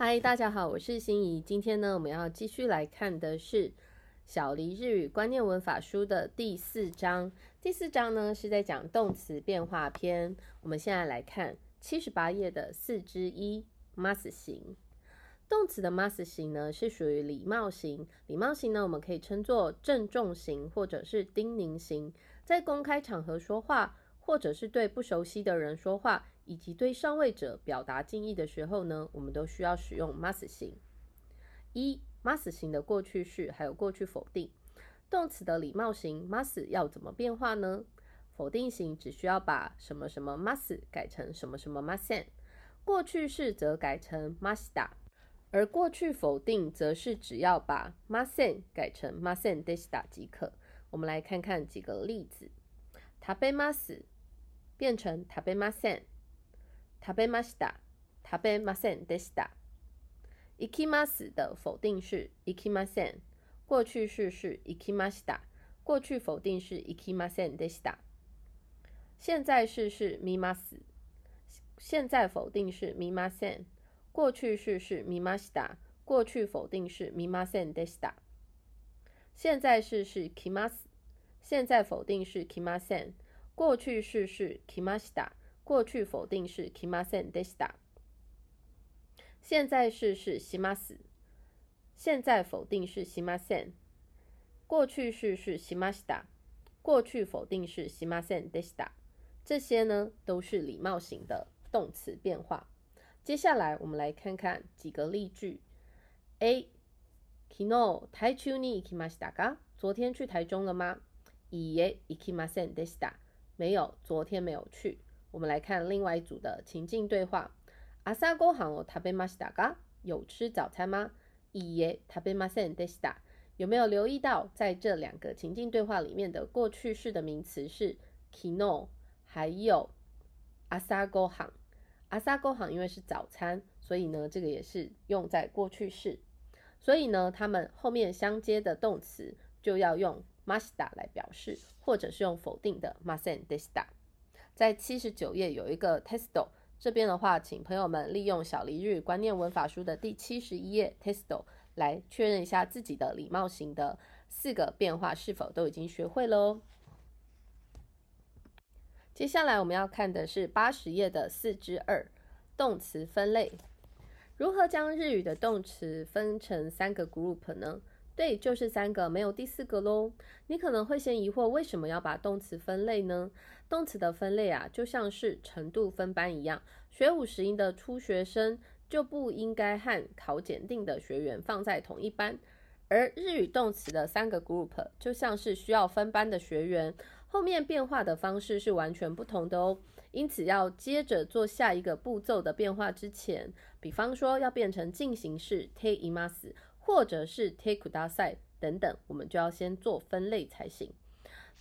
嗨，大家好，我是心怡。今天呢，我们要继续来看的是《小黎日语观念文法书》的第四章。第四章呢是在讲动词变化篇。我们现在来看七十八页的四之一 mas 型。动词的 mas 型呢是属于礼貌型。礼貌型呢，我们可以称作郑重型或者是叮咛型。在公开场合说话，或者是对不熟悉的人说话。以及对上位者表达敬意的时候呢，我们都需要使用 must 型。一 must 型的过去式还有过去否定。动词的礼貌型 must 要怎么变化呢？否定型只需要把什么什么 must 改成什么什么 mustn't，过去式则改成 musta，而过去否定则是只要把 mustn't 改成 mustn't desta 即可。我们来看看几个例子。食べます 变成食べません。食べました。食べませんでした。行きます的否定式行きません，过去式是行きました，过去否定式行きませんでした。现在式是見ます，现在否定式見ません，过去式是見ました，过去否定式見ませんでした。现在式是来ます，现在否定式来ません， 过去式是来ました。过去否定式 kimasen desta，现在式是 shimas，现在否定式 shimasen，过去式是 shimashita，过去否定式 shimasen desta，这些呢都是礼貌型的动词变化。接下来我们来看看几个例句。A，昨日台中に行きましたか？昨天去台中了吗？いいえ、行きませんでした。 没有，昨天没有去。我们来看另外一组的情境对话。阿萨ご飯を食べましたか？有吃早餐吗？いいえ、食べませんでした。有没有留意到，在这两个情境对话里面的过去式的名词是昨日，还有阿萨ご飯。阿萨ご飯因为是早餐，所以呢，这个也是用在过去式。所以呢，它们后面相接的动词就要用 ました来表示，或者是用否定的ませんでした。在七十九页有一个 testo，这边的话，请朋友们利用小黎日观念文法书的第七十一页 testo 来确认一下自己的礼貌型的四个变化是否都已经学会了哦。接下来我们要看的是八十页的四之二动词分类，如何将日语的动词分成三个 group 呢？ 对，就是三个，没有第四个喽。你可能会先疑惑，为什么要把动词分类呢？动词的分类啊，就像是程度分班一样，学五十音的初学生就不应该和考检定的学员放在同一班。而日语动词的三个 group 就像是需要分班的学员，后面变化的方式是完全不同的哦。因此，要接着做下一个步骤的变化之前，比方说要变成进行式 te imas。或者是 take 大赛等等，我们就要先做分类才行。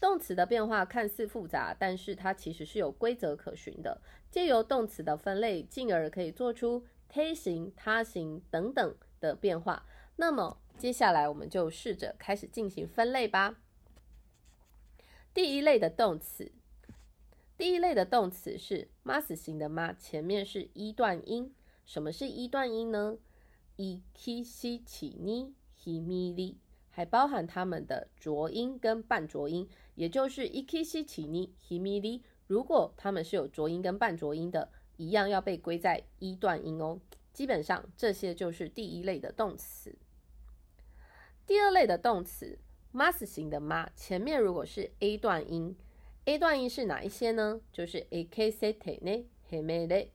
动词的变化看似复杂，但是它其实是有规则可循的。借由动词的分类，进而可以做出他形、他形等等的变化。那么接下来我们就试着开始进行分类吧。第一类的动词，第一类的动词是 mas 型的 m 前面是一段音。什么是一段音呢？伊基西起尼希米里，还包含它们的浊音跟半浊音，也就是伊基西起尼希米里。如果它们是有浊音跟半浊音的，一样要被归在一段音哦。基本上这些就是第一类的动词。第二类的动词，mas 型的 ma 前面如果是 a 段音，a 段音是哪一些呢？就是 a k s t 呢 he me le，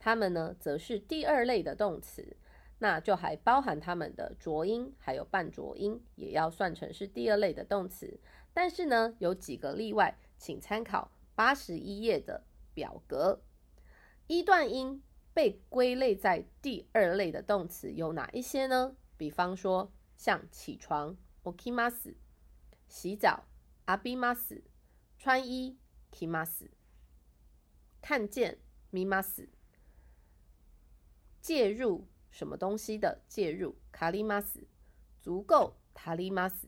它们呢则是第二类的动词。那就还包含它们的浊音，还有半浊音，也要算成是第二类的动词。但是呢，有几个例外，请参考八十一页的表格。一段音被归类在第二类的动词有哪一些呢？比方说，像起床 okimas，洗澡 abimas，穿衣 kimas，看见 mimas，介入。什么东西的介入？卡利马斯足够，塔利马斯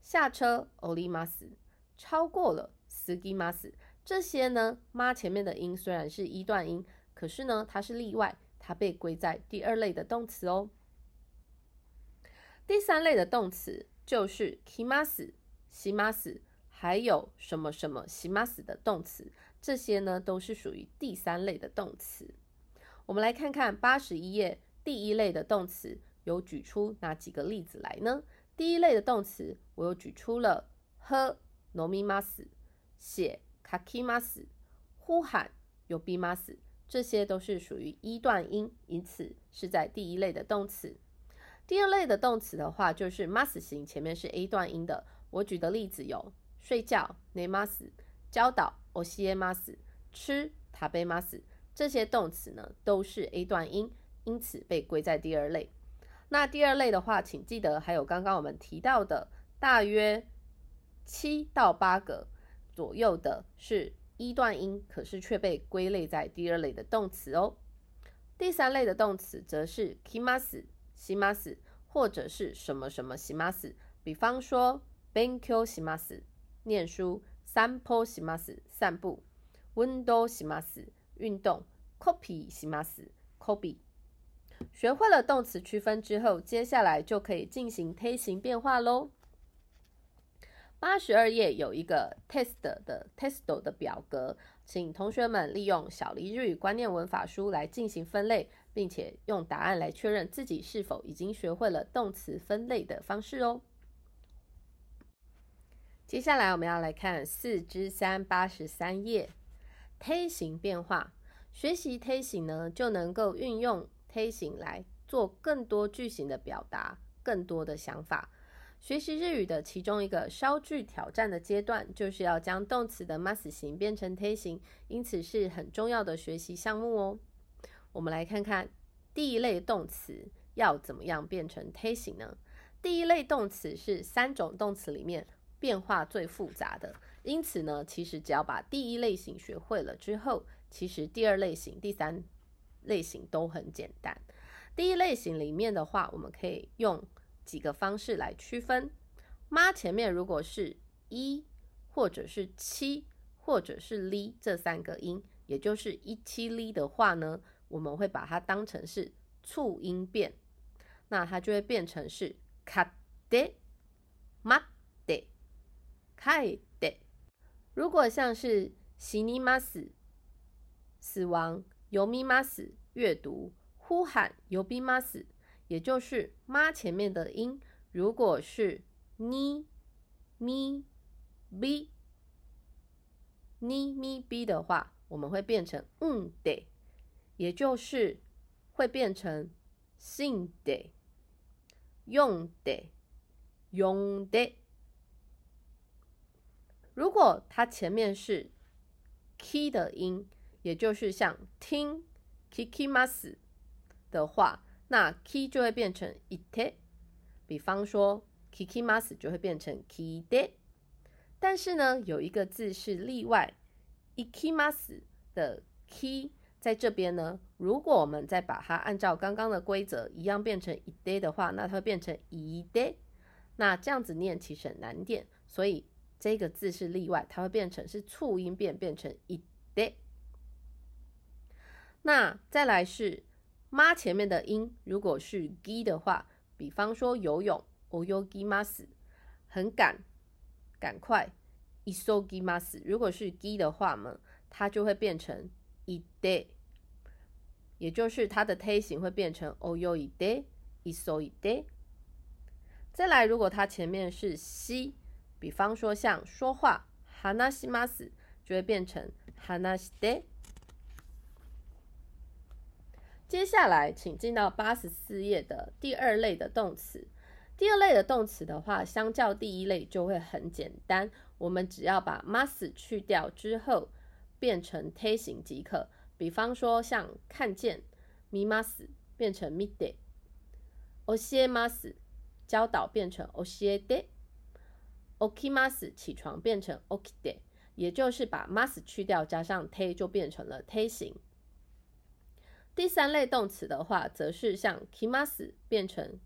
下车，欧利马斯超过了，斯基马斯这些呢？妈前面的音虽然是一段音，可是呢，它是例外，它被归在第二类的动词哦。第三类的动词就是 kimas、simas，还有什么什么 simas 的动词，这些呢都是属于第三类的动词。我们来看看八十一页第一类的动词有举出哪几个例子来呢？第一类的动词我又举出了喝 nomimas、写 kaki 马斯、呼喊 yobimas，这些都是属于一段音，因此是在第一类的动词。第二类的动词的话，就是 mas 型，前面是 a 段音的。我举的例子有睡觉 nemas、教导 osiemas、吃 tabemas，这些动词呢都是 a 段音，因此被归在第二类。那第二类的话，请记得还有刚刚我们提到的，大约七到八个左右的是一段音，可是却被归类在第二类的动词哦。第三类的动词则是 kimas。西马斯，或者是什么什么西马斯，比方说 benko 西马斯，念书；散歩西马斯，散步；window 西马斯，运动；copy 西马斯，copy。学会了动词区分之后，接下来就可以进行推形变化喽。八十二页有一个 test 的 testo 的表格，请同学们利用小黎日语观念文法书来进行分类，并且用答案来确认自己是否已经学会了动词分类的方式哦。接下来我们要来看四之三八十三页推形变化。学习推形呢，就能够运用推形来做更多句型的表达，更多的想法。学习日语的其中一个稍具挑战的阶段，就是要将动词的 mas 型变成推形，因此是很重要的学习项目哦。我们来看看第一类动词要怎么样变成推形呢？第一类动词是三种动词里面变化最复杂的，因此呢，其实只要把第一类型学会了之后，其实第二类型、第三类型都很简单。第一类型里面的话，我们可以用。几个方式来区分，妈前面如果是一或者是七或者是哩这三个音，也就是一七哩的话呢，我们会把它当成是促音变，那它就会变成是卡的、马的、开的。如果像是西尼马斯死亡、尤米马斯阅读、呼喊尤比马斯。也就是妈前面的音，如果是咪咪 b 咪咪 b 的话，我们会变成嗯的，也就是会变成信的、用的、用的。如果它前面是 k 的音，也就是像听 kikimas 的话。那 key 就会变成 ite，比方说 kikimas 就会变成 kide，但是呢，有一个字是例外，ikimas 的 key 在这边呢，如果我们再把它按照刚刚的规则一样变成 ide 的话，那它会变成 ide，那这样子念其实很难念，所以这个字是例外，它会变成是促音变，变成 ide。那再来是。妈前面的音如果是 gi 的话，比方说游泳，oyogimas，很赶，赶快，isogimas。如果是 gi 的话呢，它就会变成 ide，也就是它的推形会变成 oyoide，isoide。再来，如果它前面是 c，比方说像说话，hanashimas，就会变成 hanashide。接下来，请进到八十四页的第二类的动词。第二类的动词的话，相较第一类就会很简单。我们只要把 must 去掉之后，变成推形即可。比方说，像看见 mi must 变成 mide，osiemas 教导变成 osiede，okimas 起床变成 okide，也就是把 must 去掉加上 t，就变成了推形。第三类动词的话，则是像 kimas 变成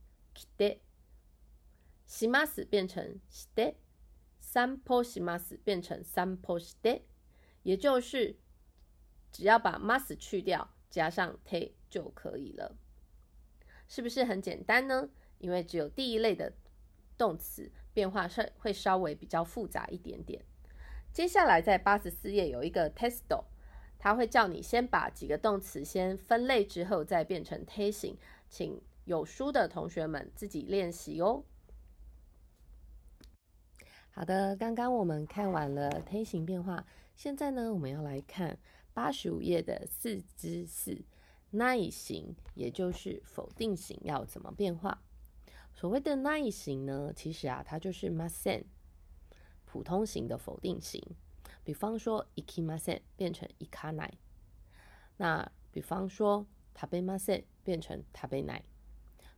kide，shimas 变成 shide，sanpo shimas 变成 sanpo shide，也就是只要把 mas 去掉，加上 te 就可以了，是不是很简单呢？因为只有第一类的动词变化是会稍微比较复杂一点点。接下来在八十四页有一个 testo，它会叫你先把几个动词先分类之后再变成推形，请有书的同学们自己练习哦。好的，刚刚我们看完了梯形变化，现在呢我们要来看八十五页的四之四耐形，也就是否定型要怎么变化。所谓的耐形呢，其实啊它就是 masen。普通型的否定型，比方说 ikimasen 变成 i k a n a 那比方说 tabemasen 变成 t a b e n a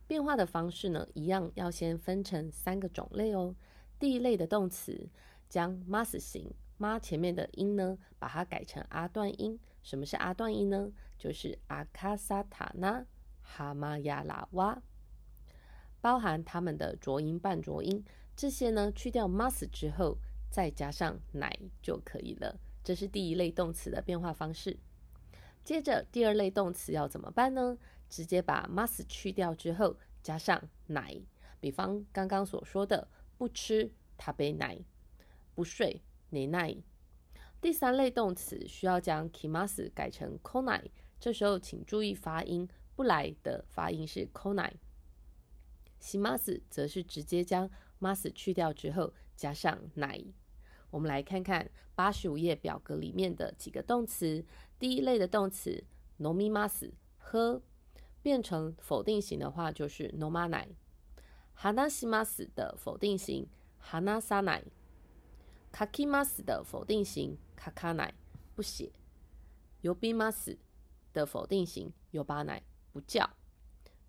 变化的方式呢，一样要先分成三个种类哦。第一类的动词，将 mas 型 ma 前面的音呢，把它改成阿段音。什么是阿段音呢？就是阿卡萨塔那哈玛亚拉哇，包含它们的浊音、半浊音。这些呢，去掉 mas 之后，再加上奶就可以了。这是第一类动词的变化方式。接着第二类动词要怎么办呢？直接把 mas 去掉之后，加上奶。比方刚刚所说的，不吃他杯奶，不睡奶奶。第三类动词需要将 kimas 改成 konai，这时候请注意发音，不来的发音是 konai。西 mas 则是直接将 mas 去掉之后加上奶。我们来看看八十五页表格里面的几个动词。第一类的动词 nomimas 喝，变成否定型的话就是 nomanai。hanasimas 的否定型 hana sa 奶。kakimas 的否定型 kakana 不写。yobimas 的否定型 yobanai 不叫。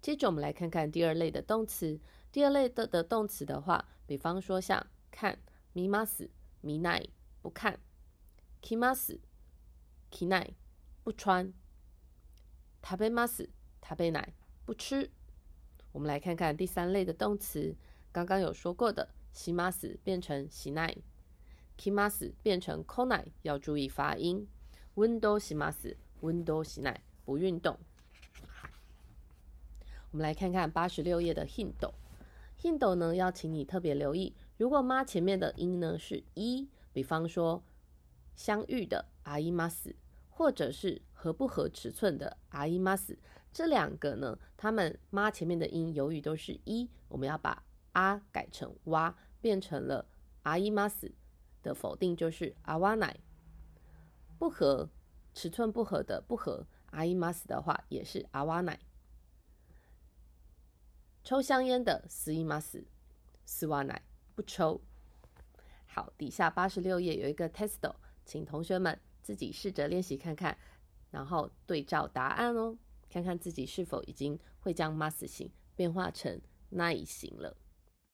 接着我们来看看第二类的动词。第二类的的动词的话，比方说像看，mimas，迷奈不看，kimas，kinai 不穿，tabemas 塔贝奶不吃。我们来看看第三类的动词，刚刚有说过的，simas 变成 sinai，kimas 变成 konai，要注意发音。window simas，window sinai 不运动。我们来看看八十六页的 hint，hint 呢要请你特别留意，如果妈前面的音呢是一，比方说相遇的阿伊妈死，或者是合不合尺寸的阿伊妈死，这两个呢，他们妈前面的音由于都是一，我们要把啊改成哇，变成了阿伊妈死的否定就是阿瓦奶，不合尺寸不合的不合阿伊妈死的话也是阿瓦奶。抽香烟的斯伊玛斯，斯瓦奶不抽。好，底下八十六页有一个 testo，请同学们自己试着练习看看，然后对照答案哦，看看自己是否已经会将 mas 型变化成 n i 型了。